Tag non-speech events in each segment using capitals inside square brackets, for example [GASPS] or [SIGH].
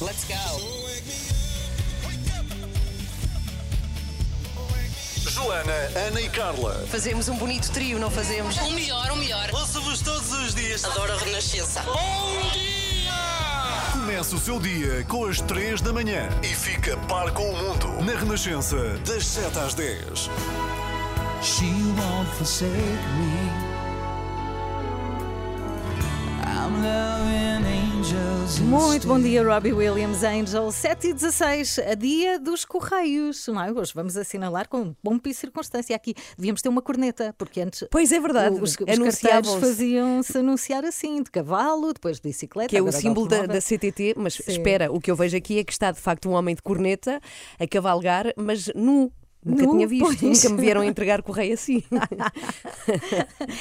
Let's go. Joana, Ana e Carla. Fazemos um bonito trio, não fazemos? O melhor, o melhor. Ouço-vos todos os dias. Adoro a Renascença. Começa o seu dia com as 3 da manhã e fica par com o mundo na Renascença, das 7 às 10. She won't forsake me. I'm loving angels. Muito bom dia, Robbie Williams, Angel. 7 e 16, a dia dos Correios. Não é? Hoje vamos assinalar com pompa e circunstância. Aqui devíamos ter uma corneta, porque antes Pois é verdade, os, os carteiros faziam-se anunciar assim, de cavalo, depois de bicicleta. Que é o símbolo da, da CTT, mas Sim. espera, o que eu vejo aqui é que está de facto um homem de corneta a cavalgar, mas nu. Nunca Nu, tinha visto, pois. nunca me vieram entregar correio assim. [LAUGHS]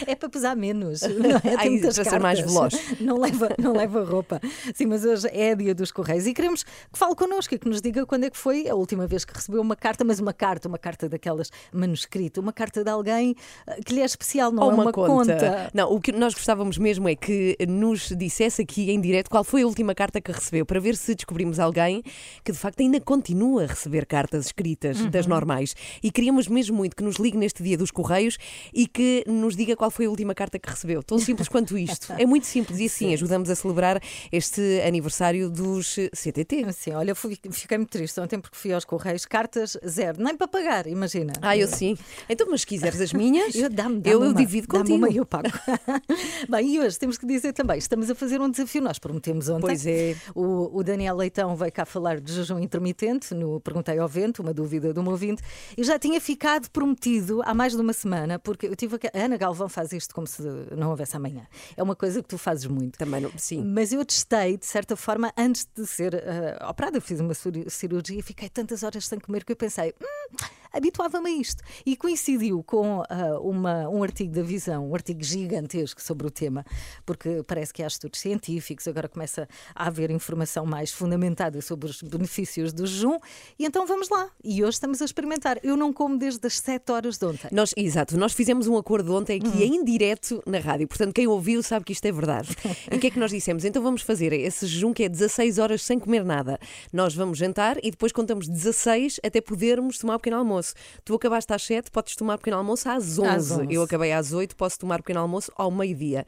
É para pesar menos. [LAUGHS] Não é? Ai, para ser mais veloz. Não leva, não leva roupa. Sim, mas hoje é dia dos Correios e queremos que fale connosco e que nos diga quando é que foi a última vez que recebeu uma carta, mas uma carta, uma carta daquelas manuscrita, uma carta de alguém eh, que lhe é especial, não Ou é uma, uma conta. Não, o que nós gostávamos mesmo é que nos dissesse aqui em direto qual foi a última carta que recebeu, para ver se descobrimos alguém que de facto ainda continua a receber cartas escritas das Uhum. Normais. E queríamos mesmo muito que nos ligue neste dia dos Correios e que nos diga qual foi a última carta que recebeu. Tão simples quanto isto. É muito simples e assim ajudamos a celebrar este aniversário dos CTT. Sim, olha, fui- fiquei muito triste ontem porque fui aos Correios, cartas zero, nem para pagar, imagina. Ah, eu sim. Então, mas se quiseres as minhas, [LAUGHS] Eu, dá-me, eu, dá-me eu uma, divido contigo. Uma e eu pago. [LAUGHS] Bem, e hoje temos que dizer também, estamos a fazer um desafio, nós prometemos ontem. Pois é. O, o Daniel Leitão veio cá falar de jejum intermitente, no Perguntei ao Vento, uma dúvida de um ouvinte, e já tinha ficado prometido há mais de uma semana, porque eu tive a... a Ana Galvão faz isto como se não houvesse amanhã. É uma coisa que tu fazes muito. Também não, sim. Mas eu testei, de certa forma, antes de ser uh, operada, eu fiz uma cir- cirurgia, fiquei tantas horas sem comer que eu pensei, hum, habituava-me a isto. E coincidiu com ah, uma, um artigo da Visão, um artigo gigantesco sobre o tema, porque parece que há estudos científicos, agora começa a haver informação mais fundamentada sobre os benefícios do jejum, e então vamos lá. E hoje estamos a experimentar. Eu não como desde as 7 horas de ontem. Nós, exato, nós fizemos um acordo ontem aqui Hum. em direto na rádio, portanto, quem ouviu sabe que isto é verdade. [LAUGHS] e o que é que nós dissemos? Então vamos fazer esse jejum que é 16 horas sem comer nada. Nós vamos jantar e depois contamos 16 até podermos tomar o pequeno almoço. Tu acabaste às 7, podes tomar pequeno almoço às 11. Às 11. Eu acabei às 8, posso tomar pequeno almoço ao meio-dia.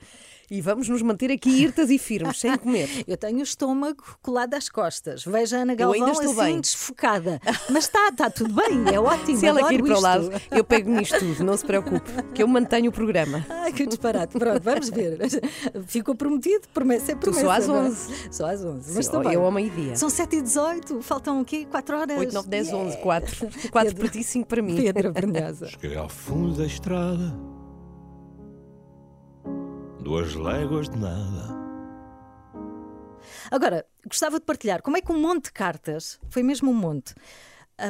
E vamos nos manter aqui irtas e firmes, sem comer. [LAUGHS] Eu tenho o estômago colado às costas. Veja a Ana Galvão estou assim bem. desfocada. Mas está, está tudo bem, é [LAUGHS] ótimo. Se ela ir para o lado, eu pego nisto tudo, não se preocupe, que eu mantenho o programa. Ai, que disparate. Pronto, vamos ver. [LAUGHS] Ficou prometido, promessa é promessa. só às não é? 11. Só às 11. Sim, Mas também. eu ao meio-dia. São 7 e 18 faltam o quê? 4 horas? 8, 9, 10, Yeah. 11, 4. 4 Pedro. para ti, 5 para mim. Pedro Brunhosa. Cheguei ao fundo da estrada, duas léguas de nada. Agora, gostava de partilhar como é que um monte de cartas, foi mesmo um monte,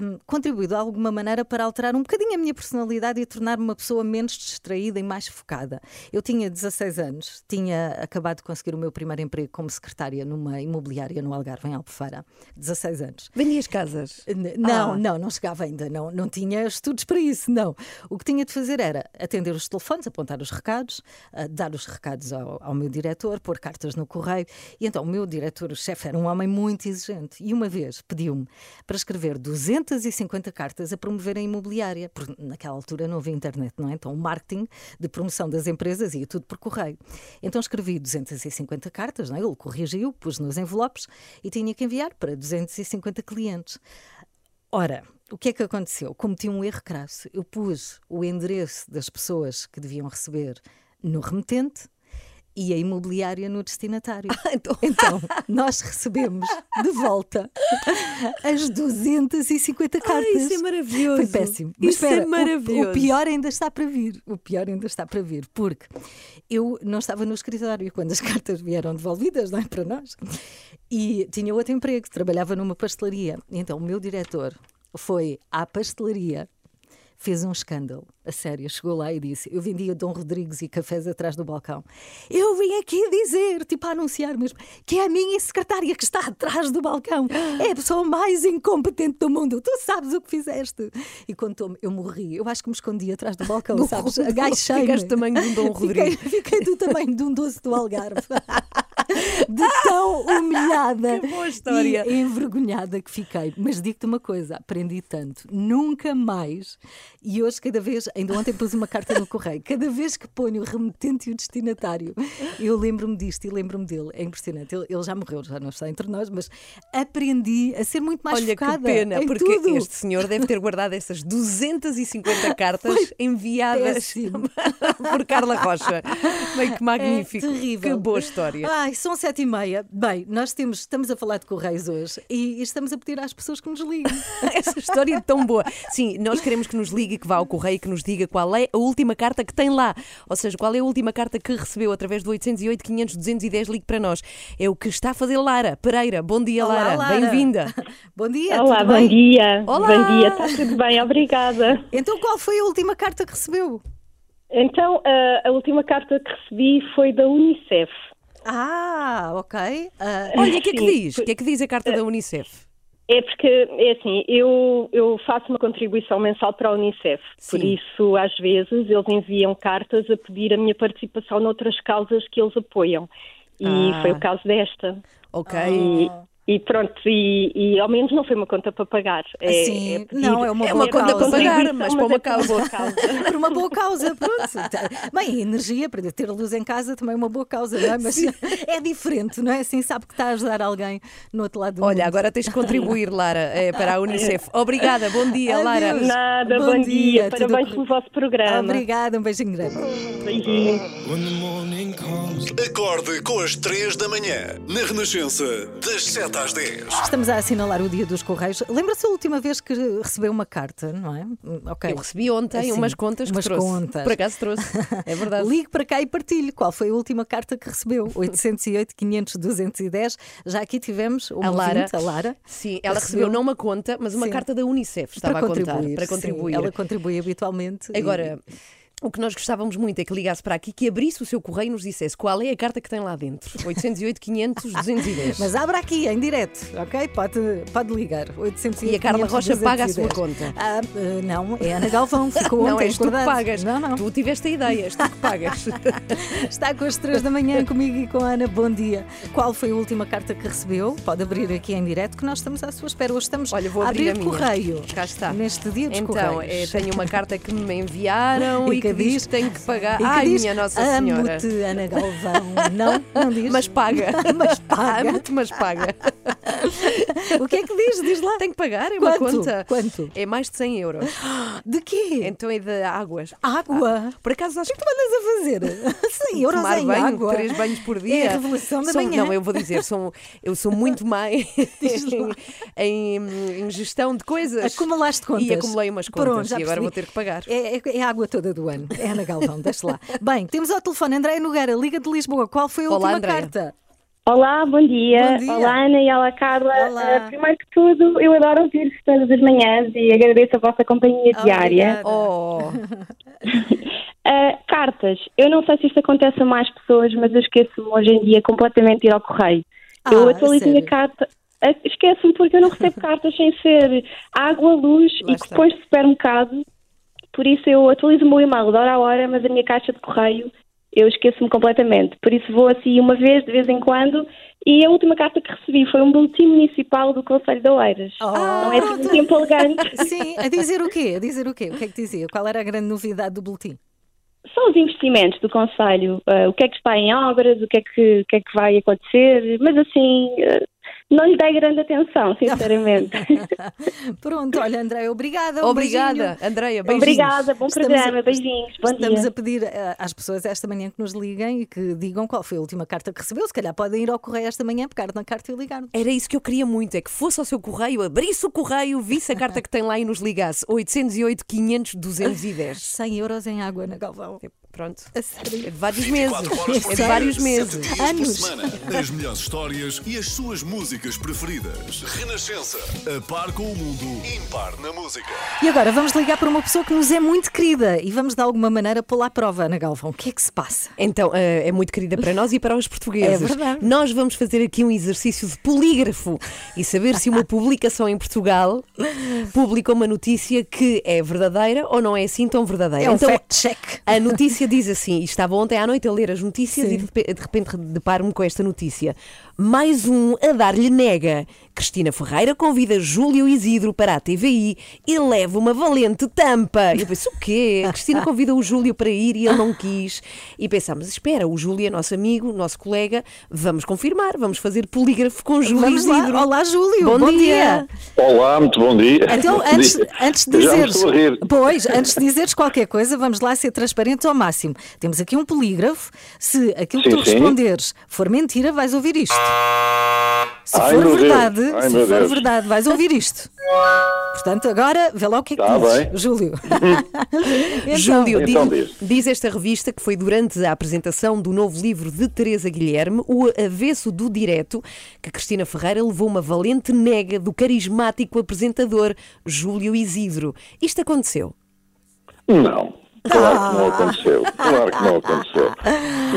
hum, contribuiu de alguma maneira para alterar um bocadinho a minha personalidade e tornar-me uma pessoa menos distraída e mais focada. Eu tinha 16 anos, tinha acabado de conseguir o meu primeiro emprego como secretária numa imobiliária no Algarve, em Albufeira. 16 anos. Vendias casas. N- Não, Ah. não, não chegava ainda, não, não tinha estudos para isso, não. O que tinha de fazer era atender os telefones, apontar os recados, ah, dar os recados ao, ao meu diretor, pôr cartas no correio. E então o meu diretor, o chefe, era um homem muito exigente. E uma vez pediu-me para escrever 250 cartas a promover a imobiliária, porque naquela altura não havia internet, não é? Então o marketing de promoção das empresas ia tudo por correio. Então escrevi 250 cartas, não é? ele corrigiu, pus nos envelopes e tinha que enviar para 250 clientes. Ora, o que é que aconteceu? Cometi um erro crasso. Eu pus o endereço das pessoas que deviam receber no remetente e a imobiliária no destinatário. [LAUGHS] então- Então, nós recebemos de volta as 250 cartas. isso é maravilhoso. Foi péssimo. Mas Isso é espera, o- maravilhoso. O, pior ainda está para vir. O pior ainda está para vir, porque eu não estava no escritório quando as [LAUGHS] cartas vieram devolvidas, não é para nós. E tinha outro emprego, trabalhava numa pastelaria. Então o meu diretor foi à pastelaria fez um escândalo. A sério, chegou lá e disse: Eu vendia Dom Rodrigues e cafés atrás do balcão. Eu vim aqui dizer, tipo a anunciar mesmo, que é a minha secretária que está atrás do balcão. É a pessoa mais incompetente do mundo. Tu sabes o que fizeste. E contou-me, eu morri. Eu acho que me escondi atrás do balcão, Do- sabes? Agachei-me. ficaste do tamanho de um Dom Fiquei, Rodrigues. fiquei do tamanho de um doce do Algarve. [LAUGHS] De tão. [LAUGHS] Que história. E envergonhada que fiquei. Mas digo-te uma coisa, aprendi tanto. Nunca mais. E hoje, cada vez, ainda ontem pus uma carta no correio, cada vez que ponho o remetente e o destinatário, eu lembro-me disto e lembro-me dele. É impressionante. Ele, ele já morreu, já não está entre nós, mas aprendi a ser muito mais Olha que focada pena, em porque tudo. este senhor deve ter guardado essas 250 [LAUGHS] cartas enviadas péssimo. [LAUGHS] por Carla Rocha. Bem, que magnífico. É terrível. Que boa história. Ai, são sete e meia. Bem, nós temos, estamos a falar de Correios hoje e, e estamos a pedir às pessoas que nos liguem. [LAUGHS] Essa história é tão boa. Sim, nós queremos que nos ligue, que vá ao correio e que nos diga qual é a última carta que tem lá. Ou seja, qual é a última carta que recebeu através do 808 500 210. Ligue para nós. É o que está a fazer Lara Pereira. Bom dia, Olá, Lara. Lara. Bem-vinda. [LAUGHS] Bom dia. Olá, tudo bom bem? dia. Olá. Bom dia, está tudo bem, obrigada. Então, qual foi a última carta que recebeu? Então, a, a última carta que recebi foi da Unicef. Ah, ok. Ah, Olha, o que é que diz? O que é que diz a carta da Unicef? É porque, é assim, eu, eu faço uma contribuição mensal para a Unicef. Por Sim. isso, às vezes, eles enviam cartas a pedir a minha participação noutras causas que eles apoiam. E Ah. foi o caso desta. Ok. E, e pronto, e, e ao menos não foi uma conta para pagar. É, Sim, é pedir- não, é uma É uma conta causa. para pagar, mas para uma é para causa. boa causa. [LAUGHS] Por uma boa causa, pronto. Bem, energia para ter luz em casa também é uma boa causa, não é? Mas [LAUGHS] é diferente, não é? Assim sabe que está a ajudar alguém no outro lado do Olha, mundo. agora tens de contribuir, Lara, eh, para a [LAUGHS] Unicef. Obrigada, bom dia, Lara. Adeus. Nada, Bom bom, dia, dia. Parabéns pelo vosso programa. Obrigada, um beijinho grande. Comes. Acorde com as 3 da manhã, na Renascença, das 7 às 10. Estamos a assinalar o dia dos Correios. Lembra-se a última vez que recebeu uma carta, não é? Ok. Eu recebi ontem Sim, umas contas que umas trouxe. contas. Por acaso trouxe. É verdade. [LAUGHS] Ligue para cá e partilhe qual foi a última carta que recebeu. 808 500 210. Já aqui tivemos uma A Lara. ouvinte, a Lara. Sim, ela Recebeu- recebeu não uma conta, mas uma Sim. carta da Unicef. Estava para a contar. contribuir. Para sim, contribuir. ela contribui habitualmente. e- Agora, o que nós gostávamos muito é que ligasse para aqui, que abrisse o seu correio e nos dissesse qual é a carta que tem lá dentro. 808 500 210. Mas abra aqui em direto, ok? Pode, pode ligar. 808 E a Carla 500 Rocha paga a 210. sua conta. Ah, eh, não, é a Ana Galvão. [LAUGHS] Ficou Não ontem és tu que acordado. pagas. Não, não. Tu tiveste a ideia, és tu que pagas. [LAUGHS] Está com as três da manhã comigo e com a Ana. Bom dia. Qual foi a última carta que recebeu? Pode abrir aqui em direto que nós estamos à sua espera. Hoje estamos Olha, vou abrir abrir correio. Cá está. Neste dia dos Então, correios. tenho uma carta que me enviaram [LAUGHS] E que, que diz diz- que tenho que pagar. Ai, diz, minha Nossa Senhora. Amo-te, Ana Galvão. Não, não diz. Mas paga. [LAUGHS] Mas paga. Amo-te, mas paga. [LAUGHS] O que é que diz? Diz lá. Tenho que pagar, é uma Quanto? conta. Quanto? É mais de 100 euros. [GASPS] De quê? Então é de águas. Água. Por acaso acho O que tu andas a fazer? [LAUGHS] 100 euros tomar em banho, água. três banhos por dia. É a revelação da São- manhã. Não, eu vou dizer, são, eu sou muito má em, em, gestão de coisas. Acumulaste contas. E acumulei umas contas Pronto, e agora percebi. vou ter que pagar. É, é- é a água toda do ano. É Ana Galvão, deixa lá. Bem, temos ao telefone Andréia Nogueira, Liga de Lisboa. Qual foi a Olá, última Andréia. carta? Olá, bom dia. Bom dia. Olá, Ana e olá, Carla. Olá. Eh, primeiro que tudo, eu adoro ouvir-vos todas as manhãs e agradeço a vossa companhia diária. Oh, [LAUGHS] Eh, cartas. Eu não sei se isto acontece a mais pessoas, mas eu esqueço-me hoje em dia completamente de ir ao correio. eu Ah, atualizo a minha carta. eh, Esqueço-me porque eu não recebo cartas sem ser água, luz Lá e cupons de supermercado. Por isso eu atualizo o meu e-mail de hora a hora, mas a minha caixa de correio eu esqueço-me completamente. Por isso vou assim uma vez, de vez em quando. E a última carta que recebi foi um boletim municipal do Conselho de Oeiras. Oh, Não é assim muito empolgante. [LAUGHS] Sim, a dizer o quê? A dizer o quê? O que é que dizia? Qual era a grande novidade do boletim? São os investimentos do Conselho, eh, o que é que está em obras, o que é que, o que, é que vai acontecer, mas assim, eh, não lhe dei grande atenção, [LAUGHS] sinceramente. [LAUGHS] Pronto, olha, Andréia, obrigada. um obrigada. Andreia. Beijinhos. Obrigada, bom programa, a- beijinhos, bom Estamos dia. a pedir eh, às pessoas esta manhã que nos liguem e que digam qual foi a última carta que recebeu. Se calhar podem ir ao correio esta manhã, pegar na carta e ligar. Era isso que eu queria muito, é que fosse ao seu correio, abrisse o correio, visse a carta que tem lá e nos ligasse. 808 500 210. 100 euros em água na Galvão. Pronto. A sério. É de vários meses. 24 horas por É de vários 7 meses. Anos. As melhores histórias e as suas músicas preferidas. Renascença. A par com o mundo. Impar na música. E agora vamos ligar para uma pessoa que nos é muito querida e vamos de alguma maneira pô-la à prova, Ana Galvão. O que é que se passa? Então, eh, é muito querida para nós e para os portugueses. É verdade. Nós vamos fazer aqui um exercício de polígrafo e saber se uma [LAUGHS] publicação em Portugal publicou uma notícia que é verdadeira ou não é assim tão verdadeira. É um então, fact-check. a notícia diz assim, e estava ontem à noite a ler as notícias Sim. e de, de repente deparo-me com esta notícia. Mais um a dar-lhe nega. Cristina Ferreira convida Júlio Isidro para a TVI e leva uma valente tampa. Eu penso, o quê? A Cristina convida o Júlio para ir e ele não quis. E pensámos, espera, o Júlio é nosso amigo, nosso colega, vamos confirmar, vamos fazer polígrafo com Júlio Vamos lá. Isidro. Olá, Júlio. Bom, Bom dia. dia. Olá, muito bom dia. Então, antes, antes de Já me dizeres. Pois, antes de dizeres qualquer coisa, vamos lá ser transparentes ao máximo. Temos aqui um polígrafo. Se aquilo que Sim, tu sim. responderes for mentira, vais ouvir isto. Se Ai, for Deus. verdade, Ai, se for Deus. verdade, vais ouvir isto. Portanto, agora vê lá o que é que Tá dizes, bem. Júlio. [LAUGHS] [LAUGHS] Então, Júlio, Então diz, diz. diz esta revista que foi durante a apresentação do novo livro de Teresa Guilherme, O Avesso do Direto, que Cristina Ferreira levou uma valente nega do carismático apresentador Júlio Isidro. Isto aconteceu. Não. Claro que não aconteceu. Claro que não aconteceu.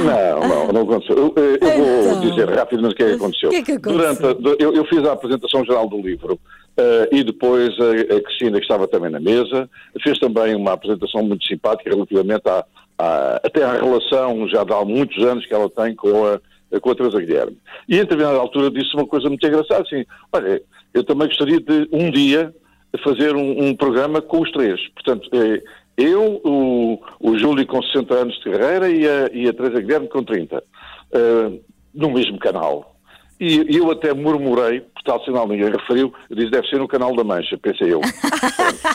Não, não, não aconteceu. Eu, eu vou Então. dizer rapidamente o que é que aconteceu. O que é que aconteceu? Durante a- eu, eu fiz a apresentação geral do livro eh, e depois a, a Cristina, que estava também na mesa, fez também uma apresentação muito simpática relativamente à, à- até à relação já de há muitos anos que ela tem com a, com a Teresa Guilherme. E em determinada altura disse uma coisa muito engraçada, assim, olha, eu também gostaria de um dia fazer um, um programa com os três. Portanto, eh, eu, o, o Júlio com 60 anos de carreira e a, e a Teresa Guilherme com 30, eh, no mesmo canal. E eu até murmurei, por tal sinal ninguém referiu, eu disse, deve ser no canal da Mancha, pensei eu.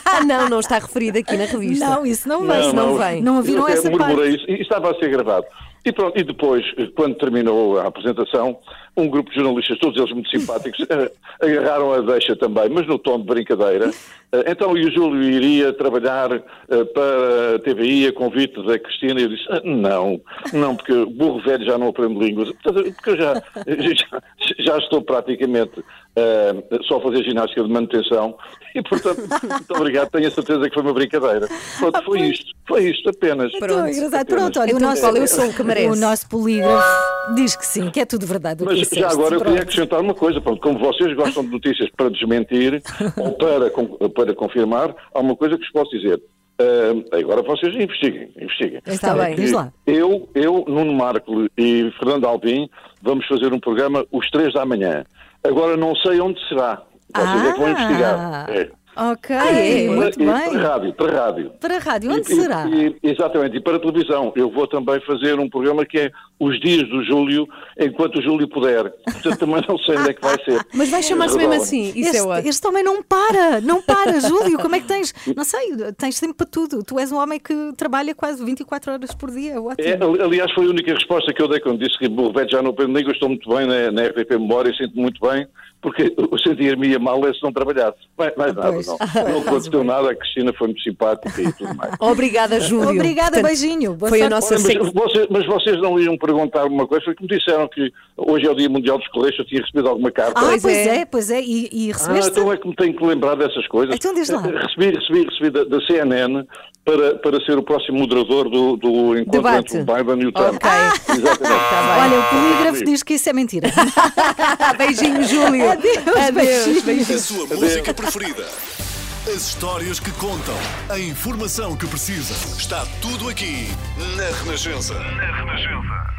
Ah, [LAUGHS] não, não está referido aqui na revista. Não, isso não vem. Não, não vem. Não ouviram eu até essa murmurei parte. isso e estava a ser gravado. E pronto, e depois, quando terminou a apresentação, um grupo de jornalistas, todos eles muito simpáticos, [LAUGHS] eh, agarraram a deixa também, mas no tom de brincadeira. Eh, Então, e o Júlio iria trabalhar eh, para a TVI a convite da Cristina, e eu disse, "Ah, não, não, porque burro velho já não aprende línguas, Portanto, porque eu já, [LAUGHS] já, já estou praticamente eh, só a fazer ginástica de manutenção, e portanto, muito obrigado, tenho a certeza que foi uma brincadeira. Pronto, foi isto, foi isto apenas. Então, Pronto. engraçado. Apenas. Pronto, olha, Então o nosso, qual é o som que merece? O nosso polígrafo diz que sim, que é tudo verdade. o que Mas disseste. já agora eu queria Pronto. acrescentar uma coisa, pronto, como vocês gostam de notícias para desmentir [LAUGHS] ou para, para confirmar, há uma coisa que vos posso dizer. Ah, agora vocês investiguem, investiguem. Está bem. Diz lá. Eu, eu, Nuno Marco e Fernando Alvim vamos fazer um programa os três da manhã. Agora não sei onde será. Vocês é que vão Ah, investigar. É. Ok, é, muito e bem. para rádio, para rádio. Para rádio, onde E- será? e- exatamente, e para a televisão. Eu vou também fazer um programa que é Os Dias do Júlio, enquanto o Júlio puder. Portanto, também não sei onde é que vai ser. [LAUGHS] Mas vai chamar-se mesmo assim. Isso é Este, ótimo. este homem não para, não para, Júlio. Como é que tens? Não sei, tens tempo para tudo. Tu és um homem que trabalha quase 24 horas por dia. Ótimo. É, ali- aliás, foi a única resposta que eu dei quando disse que burro velho já não aprende língua. Estou muito bem na, na RTP Memória, sinto muito bem, porque eu sentir-me ia mal é se não trabalhasse. Mais, mais nada, Pois. não. Não aconteceu nada, a Cristina foi muito simpática e tudo mais. Obrigada, Júlio. Obrigada, beijinho. Boa foi a nossa Olha, mas, vocês, mas vocês não iam perguntar uma coisa, foi que me disseram que hoje é o Dia Mundial dos Correios, eu tinha recebido alguma carta. Ah, Pois é. é. pois é. E, e Ah, recebeste? então é que me tenho que lembrar dessas coisas. Então diz lá. Eh, Recebi, recebi, recebi da, da CNN para, para ser o próximo moderador do, do encontro Debate. entre o Biden e o Trump. Ok. [LAUGHS] Exatamente. Tá Olha, o polígrafo diz que isso é mentira. [LAUGHS] Beijinho, Júlio. Adeus, beijinhos. beijinho. A sua música preferida. As histórias que contam. A informação que precisa. Está tudo aqui na Renascença. Na Renascença.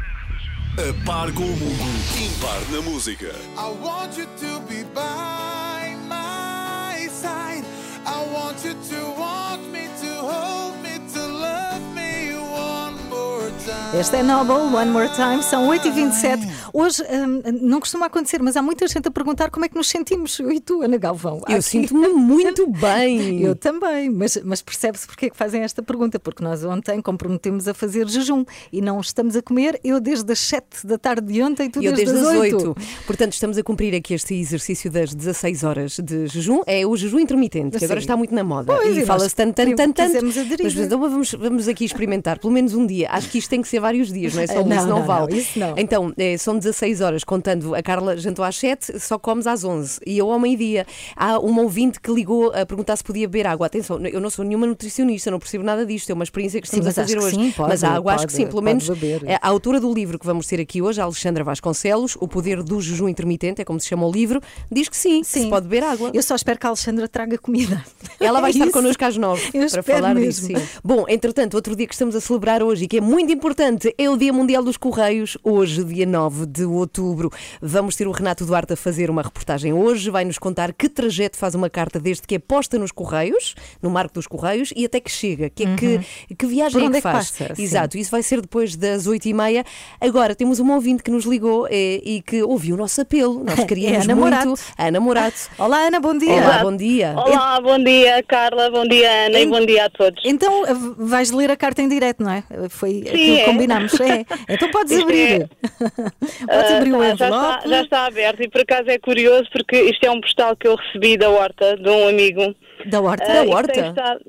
A par com o mundo. Impar na música. I want you to be by my side. I want you to Este é Noble, One More Time, são 8h27. Hoje hum, não costuma acontecer, mas há muita gente a perguntar como é que nos sentimos, eu e tu, Ana Galvão. Eu sinto-me muito [LAUGHS] bem. Eu também, mas, mas percebe-se porque é que fazem esta pergunta, porque nós ontem comprometemos a fazer jejum e não estamos a comer, eu desde as 7 da tarde de ontem, tu eu desde, desde as as 8. 8. Portanto, estamos a cumprir aqui este exercício das 16 horas de jejum. É o jejum intermitente, que agora Sim. está muito na moda. Pois, e fala-se tanto, tanto, tanto. Mas então vamos, vamos aqui experimentar, pelo menos um dia. Acho que isto tem que ser vários dias, não é [LAUGHS] só um, Não, isso não, não, vale. não, isso não. Então, eh, são 16 horas, contando a Carla jantou às 7, só comes às 11. E eu ao meio-dia. Há uma ouvinte que ligou a perguntar se podia beber água. Atenção, eu não sou nenhuma nutricionista, não percebo nada disto. É uma experiência que Sim, estamos a mas acho fazer hoje. sim, pode, mas a água acho que pode, sim, pelo pode menos. beber. a autora do livro que vamos ter aqui hoje, a Alexandra Vasconcelos, O Poder do Jejum Intermitente, é como se chama o livro, diz que sim, que se pode beber água. Eu só espero que a Alexandra traga comida. [LAUGHS] Ela vai É estar isso. connosco às nove Eu para falar mesmo. disso. Sim. Bom, entretanto, outro dia que estamos a celebrar hoje e que é muito importante importante, é o Dia Mundial dos Correios, hoje, dia 9 de outubro. Vamos ter o Renato Duarte a fazer uma reportagem hoje, vai nos contar que trajeto faz uma carta desde que é posta nos Correios, no Marco dos Correios, e até que chega, que, é que, que viagem Por é que é que faz. passa? Sim. Exato, isso vai ser depois das 8h30. Agora, temos uma ouvinte que nos ligou eh, e que ouviu o nosso apelo. Nós [LAUGHS] queríamos Ana muito. Morato. Ana Morato. Olá, Ana, bom dia. Olá, bom dia. Olá, bom dia Carla, bom dia Ana e Em- bom dia a todos. Então vais ler a carta em direto, não é? Foi aquilo que é. Combinámos. É. Então podes Isto abrir. [LAUGHS] podes Ah, abrir o tá, já, está, envelope. já está aberto e por acaso é curioso porque isto é um postal que eu recebi da horta de um amigo. Da horta. Ah, Da que horta? estado-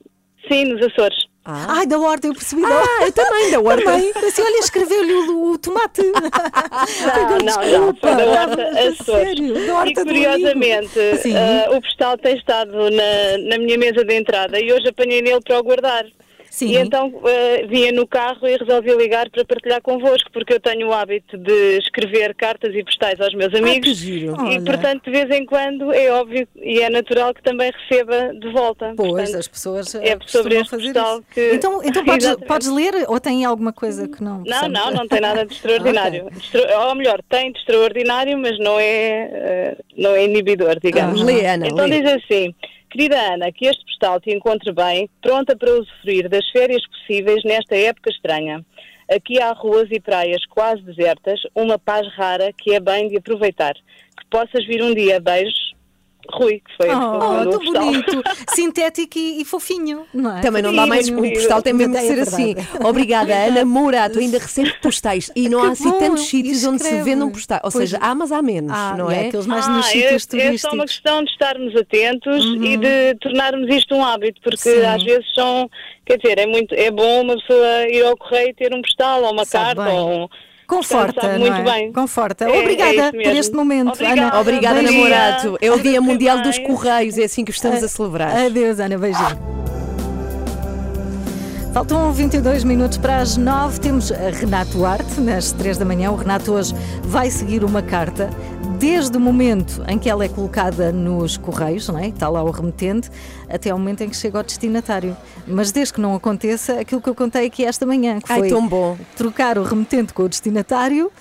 Sim, nos Açores. Ai, da horta, eu percebi. da Ah, eu também, da horta. Também. Assim, olha, escreveu-lhe o, o tomate. [LAUGHS] Não, não, não, foi da horta Açores. Sério, da horta e curiosamente, ah, o postal tem estado na, na minha mesa de entrada e hoje apanhei nele para o guardar. Sim. E então ah, vinha no carro e resolvi ligar para partilhar convosco, porque eu tenho o hábito de escrever cartas e postais aos meus amigos. que giro. E Olha. portanto, de vez em quando, é óbvio e é natural que também receba de volta. Pois, Portanto, as pessoas é eh, sobre este fazer postal que- Então, então [LAUGHS] podes, Exatamente. podes ler ou tem alguma coisa que não Não, não, ler? não tem nada de [LAUGHS] extraordinário. Ok. Extra- Ou melhor, tem de extraordinário, mas não é, eh, não é inibidor, digamos. Ah, lê, Ana, então lê. diz assim: Querida Ana, que este postal te encontre bem, pronta para usufruir das férias possíveis nesta época estranha. Aqui há ruas e praias quase desertas, uma paz rara que é bem de aproveitar. Que possas vir um dia. Beijos. Rui, que foi a pessoa que Oh, tão bonito, sintético e, e fofinho, não é? Também não dá mais. O Sim, postal tem mesmo de é ser assim. verdade. Obrigada, Ana Morato. Ainda recebe postais. E não Que há assim bom, tantos sítios onde se escreve. vendam postais. Ou Pois. seja, há, mas há menos, Ah, não há é? aqueles mais Ah, nos é, sítios é só uma turísticos. Uhum. questão de estarmos atentos e de tornarmos isto um hábito, porque Sim. às vezes são, quer dizer, é muito, é bom uma pessoa ir ao correio e ter um postal ou uma Sabe carta bem. ou um, Conforta, Portanto, sabe não muito é? bem. Conforta. É, é Obrigada por este momento, Obrigada. Ana. Obrigada, Beijinho. Morato. É o Dia Mundial bem. dos Correios. É assim que estamos a celebrar. Adeus, Ana. Beijinho. Faltam 22 minutos para as 9. Temos a Renato Duarte, nas 3 da manhã. O Renato hoje vai seguir uma carta desde o momento em que ela é colocada nos correios, não é? está lá o remetente, até ao momento em que chega ao destinatário. Mas desde que não aconteça, aquilo que eu contei aqui esta manhã, que Ai, foi tão bom. trocar o remetente com o destinatário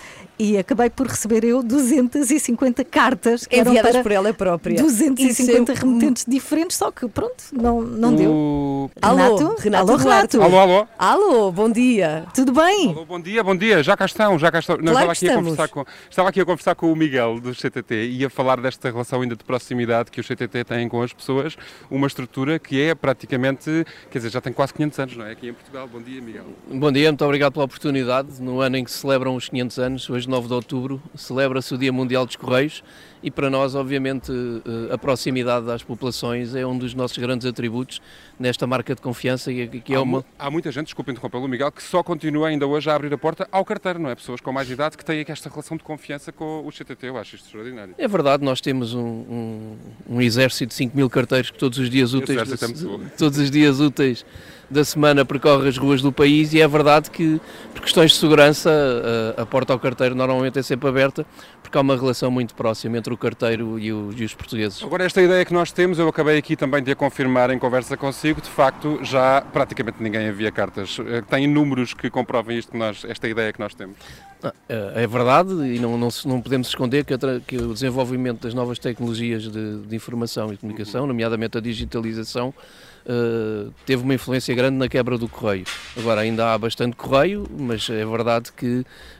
e acabei por receber eu 250 cartas Enviadas para por ela própria. 250 Isso é- remetentes diferentes, só que pronto, não, não deu. O- Alô, Renato? Renato Alô. Renato. Alô, alô. Alô, bom dia. Tudo bem? Alô, bom dia, bom dia. Já cá estão, já cá estão. Não, Claro estava, aqui a estamos. conversar com, estava aqui a conversar com o Miguel do CTT e a falar desta relação ainda de proximidade que o CTT tem com as pessoas, uma estrutura que é praticamente, quer dizer, já tem quase 500 anos, não é? Aqui em Portugal. Bom dia, Miguel. Bom dia, muito obrigado pela oportunidade. No ano em que se celebram os 500 anos, hoje 9 de outubro, celebra-se o Dia Mundial dos Correios e para nós, obviamente, eh, a proximidade às populações é um dos nossos grandes atributos nesta marca de confiança que é há, uma... há muita gente, desculpa interrompê-lo, Miguel, que só continua ainda hoje a abrir a porta ao carteiro, não é? Pessoas com mais idade que têm esta relação de confiança com o CTT. Eu acho isto extraordinário. É verdade, nós temos um, um, um exército de 5 mil carteiros que todos os dias úteis, exército é todos os dias úteis da semana percorre as ruas do país e é verdade que por questões de segurança a, a porta ao carteiro normalmente é sempre aberta porque há uma relação muito próxima entre o carteiro e, o- e os portugueses. Agora, esta ideia que nós temos, eu acabei aqui também de a confirmar em conversa consigo, de facto, já praticamente ninguém envia cartas. Eh, Tem números que comprovem isto que nós, esta ideia que nós temos. Ah, É é verdade e não, não, não podemos esconder que, a que o desenvolvimento das novas tecnologias de, de informação e comunicação, nomeadamente a digitalização, eh, teve uma influência grande na quebra do correio. Agora ainda há bastante correio, mas é verdade que eh,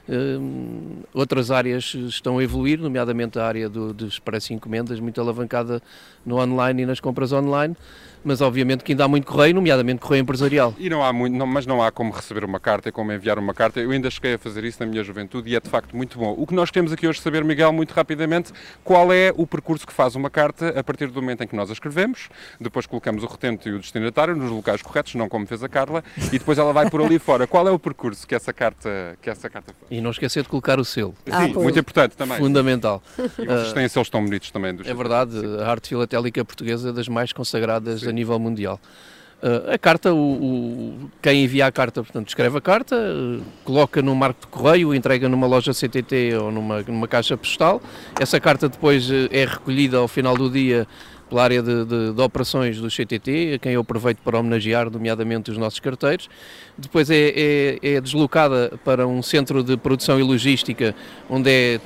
outras áreas estão a evoluir, nomeadamente a área do, dos expresso encomendas, muito alavancada no online e nas compras online, mas obviamente que ainda há muito correio, nomeadamente correio empresarial. E não há muito, não- mas não há como receber uma carta e como enviar uma carta. Eu ainda cheguei a fazer isso na minha juventude e é de facto muito bom. O que nós queremos aqui hoje saber, Miguel, muito rapidamente, qual é o percurso que faz uma carta a partir do momento em que nós a escrevemos, depois colocamos o retente e o destinatário nos locais corretos, não como fez a Carla, e depois ela vai por ali fora. Qual é o percurso que essa carta, que essa carta faz? E não esquecer de colocar o selo. Sim, muito importante também. Fundamental. E vocês têm selos tão bonitos também dos É verdade, a arte filatélica portuguesa é das mais consagradas a nível mundial. Uh, a carta, o, o- quem envia a carta, portanto, escreve a carta, uh, coloca num marco de correio, entrega numa loja CTT ou numa, numa caixa postal. Essa carta depois uh, é recolhida ao final do dia pela área de, de- de operações do CTT, a quem eu aproveito para homenagear, nomeadamente os nossos carteiros. Depois é, é- é deslocada para um centro de produção e logística, onde, é,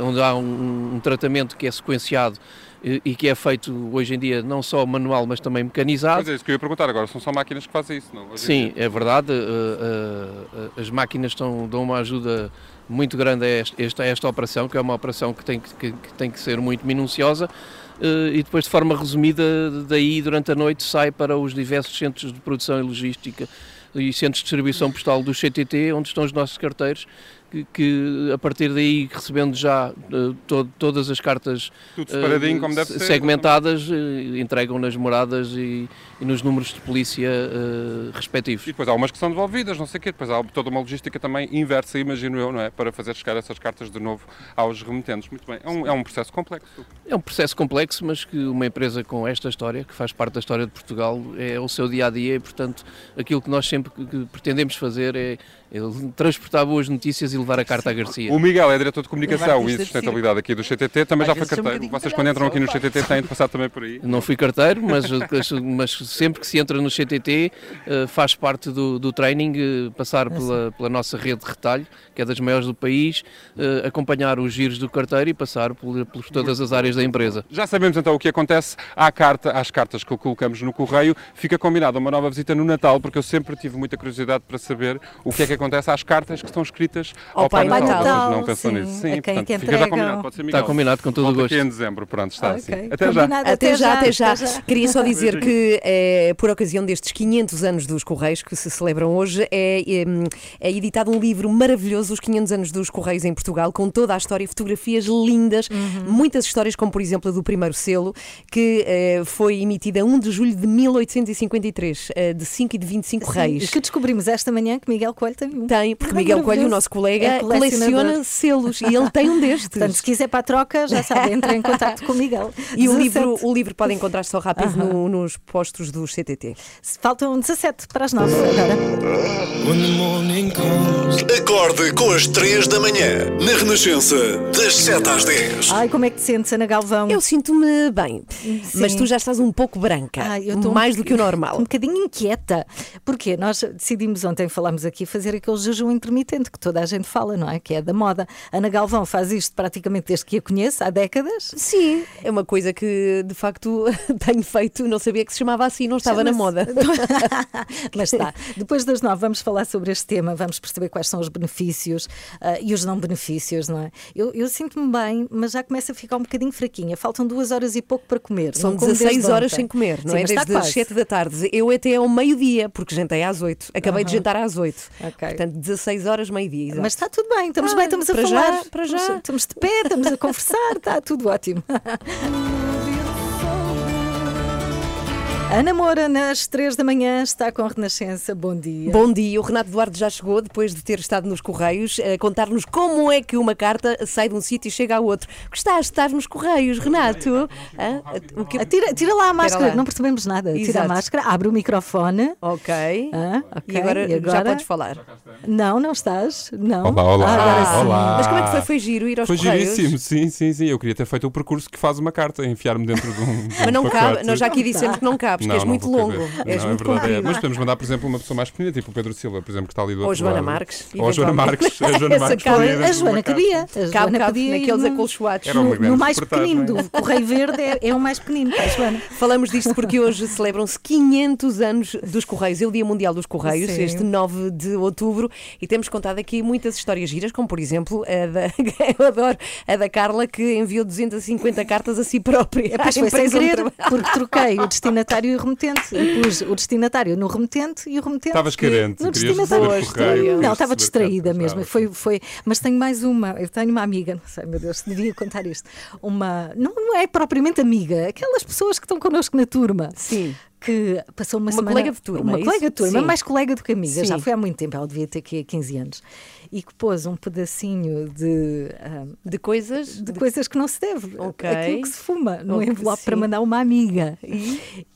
onde há um, um tratamento que é sequenciado e, e que é feito hoje em dia não só manual, mas também mecanizado. Pois é, isso que eu ia perguntar agora, são só máquinas que fazem isso, não? Hoje Sim, é verdade. uh, uh, as máquinas estão, dão uma ajuda muito grande a esta, esta, a esta operação, que é uma operação que tem que, que- que tem que ser muito minuciosa. Uh, e depois, de forma resumida, daí durante a noite sai para os diversos centros de produção e logística e centros de distribuição postal do CTT, onde estão os nossos carteiros, que, que, a partir daí, recebendo já uh, to- todas as cartas uh, ser, segmentadas, uh, entregam nas moradas e, e nos números de polícia respectivos. E depois há umas que são devolvidas, não sei o quê, depois há toda uma logística também inversa, imagino eu, não é? Para fazer chegar essas cartas de novo aos remetentes. Muito bem, é um, é um processo complexo. É um processo complexo, mas que uma empresa com esta história, que faz parte da história de Portugal, é o seu dia a dia e, portanto, aquilo que nós sempre pretendemos fazer é, é transportar boas notícias e levar a carta à Garcia. O Miguel é diretor de comunicação e sustentabilidade aqui do CTT, também Às já foi um carteiro. bocadinho Vocês quando entram aqui no CTT têm de passar também por aí. Não fui carteiro, mas, [LAUGHS] mas sempre que se entra no CTT eh, faz parte do, do training eh, passar pela, pela nossa rede de retalho, que é das maiores do país, eh, acompanhar os giros do carteiro e passar por, por todas as áreas da empresa. Já sabemos então o que acontece à carta, às cartas que colocamos no correio. Fica combinada uma nova visita no Natal, porque eu sempre tive muita curiosidade para saber o que é que acontece às cartas que estão escritas ao, Ao Pai Pai Natal. Natal. Não pensou sim. nisso. Sim, quem portanto, fica já combinado. Pode ser Miguel. Está combinado com todo o gosto. aqui em dezembro, pronto, está Ok. assim. Até já. Até, Até já, já, até já. até já. Queria só dizer que, eh, por ocasião destes 500 anos dos Correios, que se celebram hoje, é, é editado um livro maravilhoso, Os 500 anos dos Correios em Portugal, com toda a história, fotografias lindas, Uhum. muitas histórias, como por exemplo a do primeiro selo, que eh, foi emitida a 1 de julho de 1853, eh, de 5 e de 25 Sim, reis. que descobrimos esta manhã que Miguel Coelho tem um. Tem, porque Ai, Miguel Coelho, o nosso colega, É coleciona selos e ele tem um destes. Portanto, se quiser para a troca, já sabe, entra em contato com o Miguel. E o 17. livro, o livro pode encontrar só rápido no- nos postos dos CTT. Faltam 17 para as 9 agora. Acorde com as 3 da manhã, na Renascença, das 7 às 10. Ai, como é que te sentes, Ana Galvão? Eu sinto-me bem, mas Sim. tu já estás um pouco branca, Ai, eu tô um mais do que o normal. Um bocadinho inquieta. Porque nós decidimos ontem, falámos aqui, fazer aquele jejum intermitente que toda a gente fala, não é? Que é da moda. Ana Galvão faz isto praticamente desde que a conheço, há décadas. Sim, é uma coisa que de facto [LAUGHS] tenho feito, não sabia que se chamava assim, não estava na moda. [LAUGHS] Mas está. [LAUGHS] Depois das nove vamos falar sobre este tema, vamos perceber quais são os benefícios ah, e os não benefícios, não é? Eu, eu sinto-me bem, mas já começo a ficar um bocadinho fraquinha. Faltam duas horas e pouco para comer. São Não como 16 desde horas ontem. sem comer, não Sim, é? Desde as quase. 7 da tarde. Eu até ao meio-dia, porque jantei às 8. Acabei de Aham. jantar às 8. Ok. Portanto, 16 horas, meio-dia. Mas está tudo bem, estamos Ah, bem, estamos a para falar. já, para já. Estamos de pé, estamos a conversar, está tudo ótimo. [LAUGHS] Ana Moura, nas três da manhã, está com a Renascença. Bom dia. Bom dia, o Renato Duarte já chegou depois de ter estado nos Correios a contar-nos como é que uma carta sai de um sítio e chega ao outro. Gostaste de estar nos Correios, Renato? O que- Tira, tira lá a máscara, lá. não percebemos nada. Tira a Exato. máscara, abre o microfone. Ok. Ah, ok. E agora, já podes falar. Não, não estás? Não. Olá, olá, Ah, agora sim. olá. Mas como é que foi? Foi giro ir aos Foi Correios? giríssimo, sim, sim, sim. Eu queria ter feito o percurso que faz uma carta, enfiar-me dentro de um. de Mas um não pacote. cabe, nós já aqui dissemos que não cabes, que és não muito longo. És não, muito é verdade. é. Mas podemos mandar, por exemplo, uma pessoa mais pequenina, tipo o Pedro Silva, por exemplo, que está ali do Ou a outro Joana lado. Marques. Ou a Joana. Marques. A [LAUGHS] Joana Marques A Joana cabia. A Cabe, Joana ir naqueles no- acolchoados. No, no mais reportagem. pequenino, do Correio Verde é, é o mais pequenino, a Joana. Falamos disto porque hoje celebram-se 500 anos dos Correios, é o Dia Mundial dos Correios, Sim. este 9 de outubro, e temos contado aqui muitas histórias giras, como por exemplo a da, [LAUGHS] eu adoro, a da Carla que enviou 250 cartas a si própria. É, pois foi sem querer, porque troquei o destinatário e o remetente. E pus o destinatário no remetente e o remetente Estavas carente, no destinatário. correio, Não, estava distraída cartas, mesmo. Foi, foi, mas tenho mais uma. Eu tenho uma amiga, não sei, meu Deus, devia contar isto. Uma, não, não é propriamente amiga, aquelas pessoas que estão connosco na turma. Sim. Que passou uma, Uma semana. colega de turma, Uma é colega de turma, Sim. mais colega do que amiga. Já Sim. foi há muito tempo, ela devia ter aqui 15 anos. E que pôs um pedacinho de. ah, De coisas. de coisas que não se deve. Ok. Aquilo que se fuma num Ok, envelope para sim. mandar uma amiga.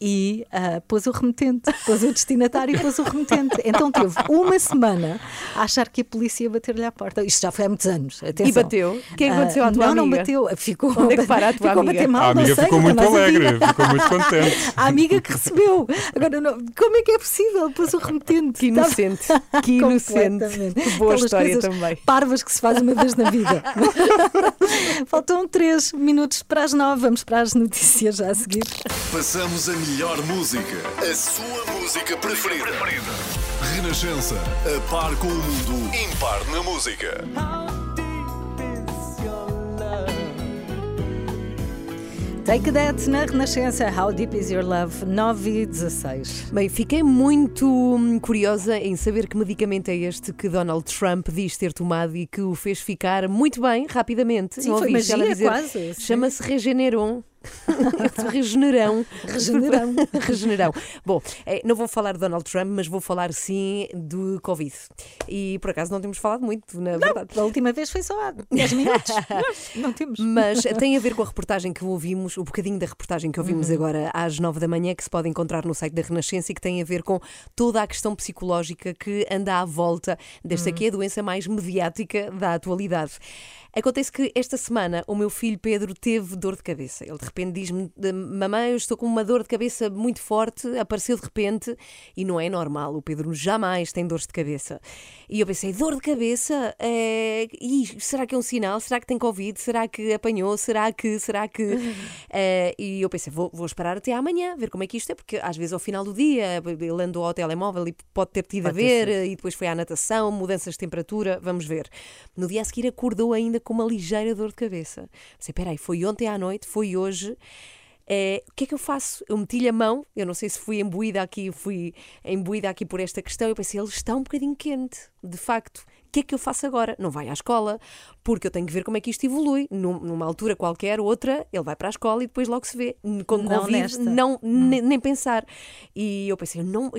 E, ah, pôs o remetente, pôs o destinatário e pôs o remetente. Então teve uma semana a achar que a polícia ia bater-lhe à porta. Isto já foi há muitos anos. Atenção. E bateu? O que é que aconteceu à Ah, tua não, não amiga? bateu. Ficou, Onde é que para a tua ficou amiga? bater mal, A amiga não sei, ficou muito alegre, ficou muito contente. [LAUGHS] A amiga que recebeu. Agora, não- como é que é possível? Pôs o remetente. Que inocente. Que [LAUGHS] inocente. Que boa Aquelas história também. Parvas que se faz uma vez na vida. [LAUGHS] Faltam três minutos para as nove. Vamos para as notícias já a seguir. Passamos a melhor música. A sua música preferida. Renascença. A par com o mundo. Impar na música. Take That na Renascença. How Deep Is Your Love? 9 e 16. Bem, fiquei muito hum, curiosa em saber que medicamento é este que Donald Trump diz ter tomado e que o fez ficar muito bem, rapidamente. Sim, Não foi magia dizer, quase. Chama-se Regeneron. Regenerão. Regenerão. [LAUGHS] Regenerão. Bom, eh, não vou falar de Donald Trump, mas vou falar sim do Covid. E por acaso não temos falado muito, na verdade. A última vez foi só há 10 [LAUGHS] minutos. não, não temos. Mas tem a ver com a reportagem que ouvimos, o bocadinho da reportagem que ouvimos Uhum. agora às nove da manhã, que se pode encontrar no site da Renascença e que tem a ver com toda a questão psicológica que anda à volta desta Uhum. que é a doença mais mediática da atualidade. Acontece que esta semana o meu filho Pedro teve dor de cabeça. Ele de repente diz-me: Mamãe, eu estou com uma dor de cabeça muito forte, apareceu de repente e não é normal. O Pedro jamais tem dores de cabeça. E eu pensei: dor de cabeça? É... Ih, será que é um sinal? Será que tem Covid? Será que apanhou? Será que? Será que? [LAUGHS] Eh, e eu pensei: vou, vou esperar até amanhã, ver como é que isto é, porque às vezes ao final do dia ele andou ao telemóvel e pode ter tido a Pode ter ver, e depois foi à natação, mudanças de temperatura, vamos ver. No dia a seguir acordou ainda com uma ligeira dor de cabeça. Pensei, peraí, foi ontem à noite, foi hoje. Eh, o que é que eu faço? Eu meti-lhe a mão, eu não sei se fui imbuída aqui, fui imbuída aqui por esta questão. Eu pensei, ele está um bocadinho quente, de facto. O que é que eu faço agora? Não vai à escola, porque eu tenho que ver como é que isto evolui. Num- Numa altura qualquer, outra, ele vai para a escola e depois logo se vê. Com Não nesta. não, nem, nem pensar. E eu pensei, não.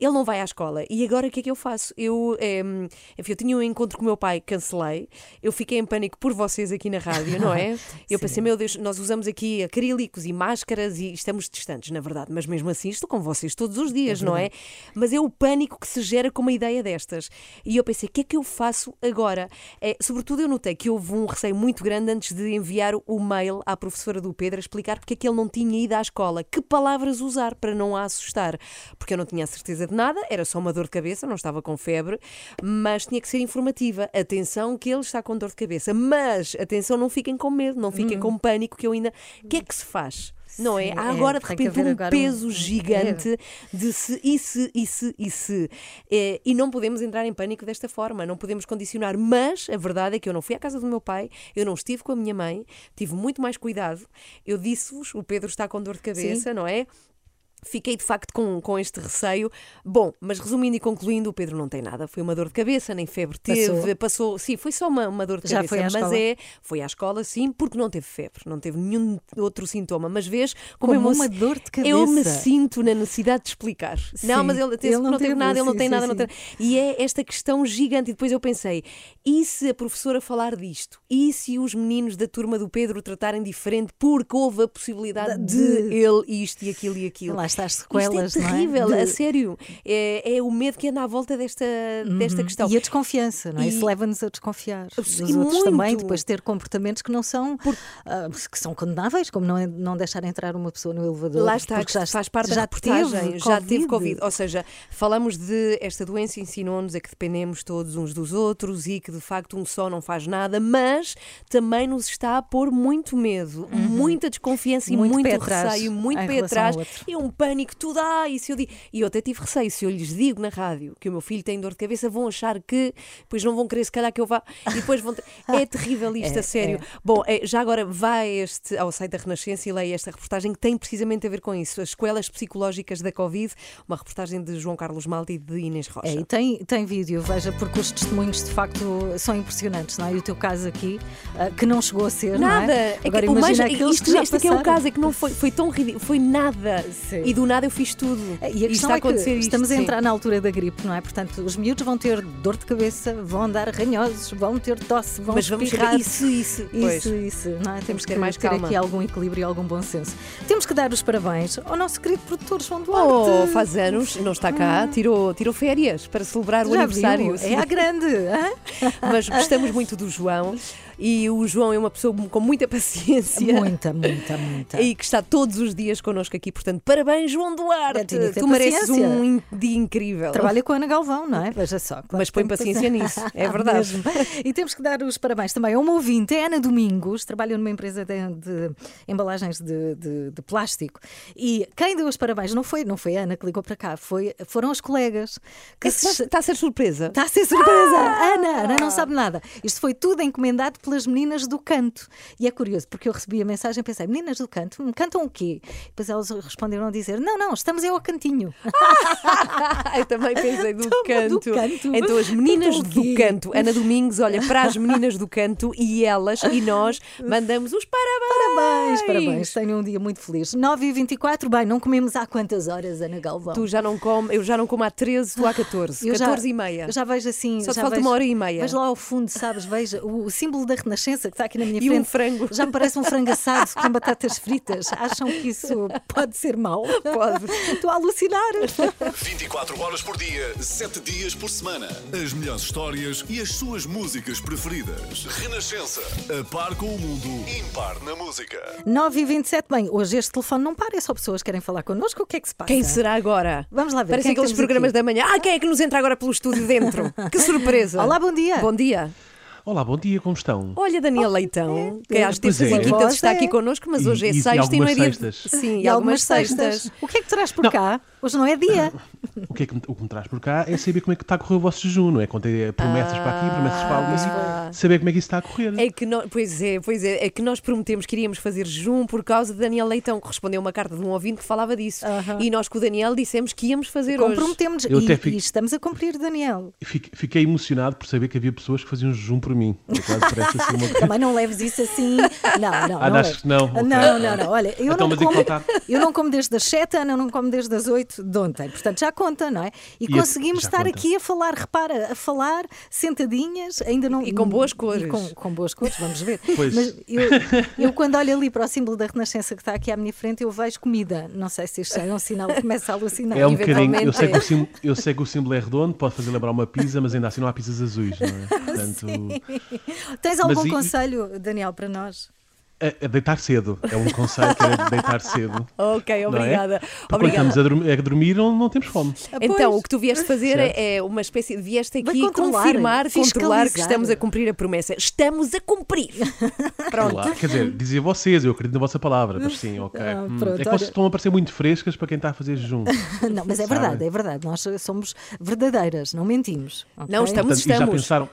Ele não vai à escola. E agora o que é que eu faço? Eu, em, enfim, eu tinha um encontro com o meu pai, cancelei. Eu fiquei em pânico por vocês aqui na rádio, não é? [LAUGHS] Eu pensei, meu Deus, nós usamos aqui acrílicos e máscaras e estamos distantes, na verdade. Mas mesmo assim estou com vocês todos os dias, não é? Mas é o pânico que se gera com uma ideia destas. E eu pensei, o que é que eu faço agora? É, sobretudo eu notei que houve um receio muito grande antes de enviar o mail à professora do Pedro a explicar porque é que ele não tinha ido à escola, que palavras usar para não a assustar. Porque eu não tinha a certeza de nada, era só uma dor de cabeça, não estava com febre, mas tinha que ser informativa. Atenção que ele está com dor de cabeça, mas atenção, não fiquem com medo, não fiquem com pânico, que eu ainda. O que é que se faz? Não é? Sim, Há é, agora de tem que repente um peso um- gigante de se, e se, e se, e se. Eh, e não podemos entrar em pânico desta forma, não podemos condicionar. Mas a verdade é que eu não fui à casa do meu pai, eu não estive com a minha mãe, tive muito mais cuidado. Eu disse-vos: o Pedro está com dor de cabeça, não é? Fiquei de facto com, com este receio. Bom, mas resumindo e concluindo, o Pedro não tem nada. Foi uma dor de cabeça, nem febre teve. Passou, sim, foi só uma, uma dor de Já cabeça. foi à mas escola? é, foi à escola, sim, porque não teve febre, não teve nenhum outro sintoma. Mas vês como, Como eu me- uma dor de Eu me cabeça. sinto na necessidade de explicar. não, Sim, mas ele, ele não, não teve nada, ele não tem nada. Não tem... E é esta questão gigante. E depois eu pensei, e se a professora falar disto? E se os meninos da turma do Pedro tratarem diferente porque houve a possibilidade de, De- ele isto e aquilo e aquilo? Lá está as Isto sequelas, é não é? terrível, De- a sério. É, é o medo que anda à volta desta, desta Uhum. questão. E a desconfiança, não é? E- Isso leva-nos a desconfiar dos outros muito. também, depois ter comportamentos que não são ah, que são condenáveis, como não, é- não deixar entrar uma pessoa no elevador. Lá está, já, faz parte já da reportagem, teve já teve Covid. Ou seja, falamos de esta doença ensinou-nos a que dependemos todos uns dos outros e que de facto um só não faz nada, mas também nos está a pôr muito medo, muita desconfiança e Uhum. Muito muito pé atrás receio, muito pé atrás. E um pânico, tudo, ah, e se eu digo. E eu até tive receio, se eu lhes digo na rádio que o meu filho tem dor de cabeça, vão achar que, depois não vão querer, se calhar que eu vá, e depois vão. ter- É [LAUGHS] terrível isto, É, a sério. Bom, eh, já agora vai este, ao site da Renascença e leia esta reportagem que tem precisamente a ver com isso. As escolas psicológicas da Covid, uma reportagem de João Carlos Malta e de Inês Rocha. É, e tem, tem vídeo, veja, porque os testemunhos de facto são impressionantes, não é? E o teu caso aqui, ah, que não chegou a ser, Nada. não é? que Agora o mais- imagina aqueles isto, que já este é que é o caso, é que não foi, foi tão ridículo, foi nada. Sim. E do nada eu fiz tudo. E a E questão está a é que isto, estamos a sim. entrar na altura da gripe, não é? Portanto, os miúdos vão ter dor de cabeça, vão andar ranhosos, vão ter tosse, vão Mas vamos espirrar. chegar. Isso, isso. Pois. Isso, isso. Não é? Temos que ter mais ter calma. aqui algum equilíbrio e algum bom senso. Temos que dar os parabéns ao nosso querido produtor João Duarte. Oh, faz anos, não está cá, tirou, tirou férias para celebrar o Já aniversário. viu? É à grande. [LAUGHS] Mas gostamos muito do João e o João é uma pessoa com muita [LAUGHS] paciência. Muita, muita, muita. E que está todos os dias connosco aqui, portanto, parabéns, João Duarte. Tu mereces um dia incrível. Trabalha com a Ana Galvão, não é? Veja só. claro Mas põe paciência nisso, é [LAUGHS] Ah, verdade. E temos que dar os parabéns também a uma ouvinte, é Ana Domingos, trabalha numa empresa de, de embalagens de, de- de plástico. E quem deu os parabéns não foi, não foi a Ana que ligou para cá, foi, foram os colegas. Que se- está a ser surpresa. Está a ser surpresa! Ana, Ana não sabe nada. Isto foi tudo encomendado pelas meninas do canto. E é curioso, porque eu recebi a mensagem e pensei, meninas do canto, "Hum, cantam o quê? Depois elas responderam a dizer, não, não, estamos é ao cantinho. [LAUGHS] Eu também pensei do canto. do canto. Então, as meninas do quê? canto, Ana Domingos olha para as meninas do canto e elas e nós [LAUGHS] mandamos os parabéns. Parabéns, parabéns. Tenham um dia muito feliz. 9h24, bem, não comemos há quantas horas, Ana Galvão? Tu já não come, eu já não como há 13, tu há 14. Eu já- 14 e meia. Eu já vejo assim. Só te já falta vejo- uma hora e meia. Vejo lá ao fundo, sabes? Veja o, o símbolo da Renascença que está aqui na minha E frente. um frango. Já me parece um frango assado com batatas fritas. Acham que isso pode ser mau? Pode. Estou a alucinar. 24 horas por dia, 7 dias por semana. As melhores histórias e as suas músicas preferidas. Renascença. A par com o mundo. Impar na música. 9h27, bem, hoje este telefone não para, é só pessoas que querem falar connosco. O que é que se passa? Quem será agora? Vamos lá ver. Parece quem é que aqueles programas aqui? da manhã. Ah, quem é que nos entra agora pelo estúdio dentro? [LAUGHS] Que surpresa! Olá, bom dia. Bom dia. Olá, bom dia, como estão? Olha, Daniel Leitão, que às Pois terças é. e quintas está é. aqui connosco, mas E- hoje é e- e sexta e, não é algumas dia. de- sextas. Sim, E algumas sextas. O que é que traz por cá? Hoje não é dia. [LAUGHS] O que, é que me, o que me traz por cá é saber como é que está a correr o vosso jejum, não é? Contei promessas para aqui, promessas para ali, saber como é que isso está a correr. É que nós, pois é, pois é, é que nós prometemos que iríamos fazer jejum por causa de Daniel Leitão, que respondeu uma carta de um ouvinte que falava disso. E nós com o Daniel dissemos que íamos fazer hoje. Comprometemos Eu e, até fico- e estamos a cumprir, Daniel. Fiquei, fiquei emocionado por saber que havia pessoas que faziam jejum por mim. Por uma Também não leves isso assim. Não, não. Ah, não, leves. que não? Ok. Não, não, não. Olha, eu, Então, não como, eu não como desde as 7, a Ana não come desde as 8 de ontem. Portanto, já conta, não é? E, E conseguimos estar conta. aqui a falar, repara, a falar sentadinhas, ainda não. E com boas cores. Com, com boas cores, vamos ver. [LAUGHS] Pois. Mas eu, eu, quando olho ali para o símbolo da Renascença que está aqui à minha frente, eu vejo comida. Não sei se isto é um sinal que começa a alucinar. É um bocadinho. Eu sei, que é. o símbolo, eu sei que o símbolo é redondo, pode fazer lembrar uma pizza, mas ainda assim não há pizzas azuis, não é? [LAUGHS] Portanto, [LAUGHS] Tens algum e- conselho, Daniel, para nós? é, é deitar cedo. É um conselho que é deitar cedo. [LAUGHS] Ok, não é? obrigada. Quando obrigada. estamos a dormir, a dormir não, não temos fome. Então, Pois. o que tu vieste fazer Certo. é uma espécie de vieste aqui controlar, confirmar, controlar que estamos a cumprir a promessa. Estamos a cumprir. [LAUGHS] Pronto. Claro, quer dizer, dizer vocês, eu acredito na vossa palavra, mas sim, ok. Ah, Hum, pronto, é que vocês estão a parecer muito frescas para quem está a fazer jejum. Não, mas é Sabe? verdade, é verdade. Nós somos verdadeiras, não mentimos. ok? Não, estamos, Portanto, e já estamos. pensaram,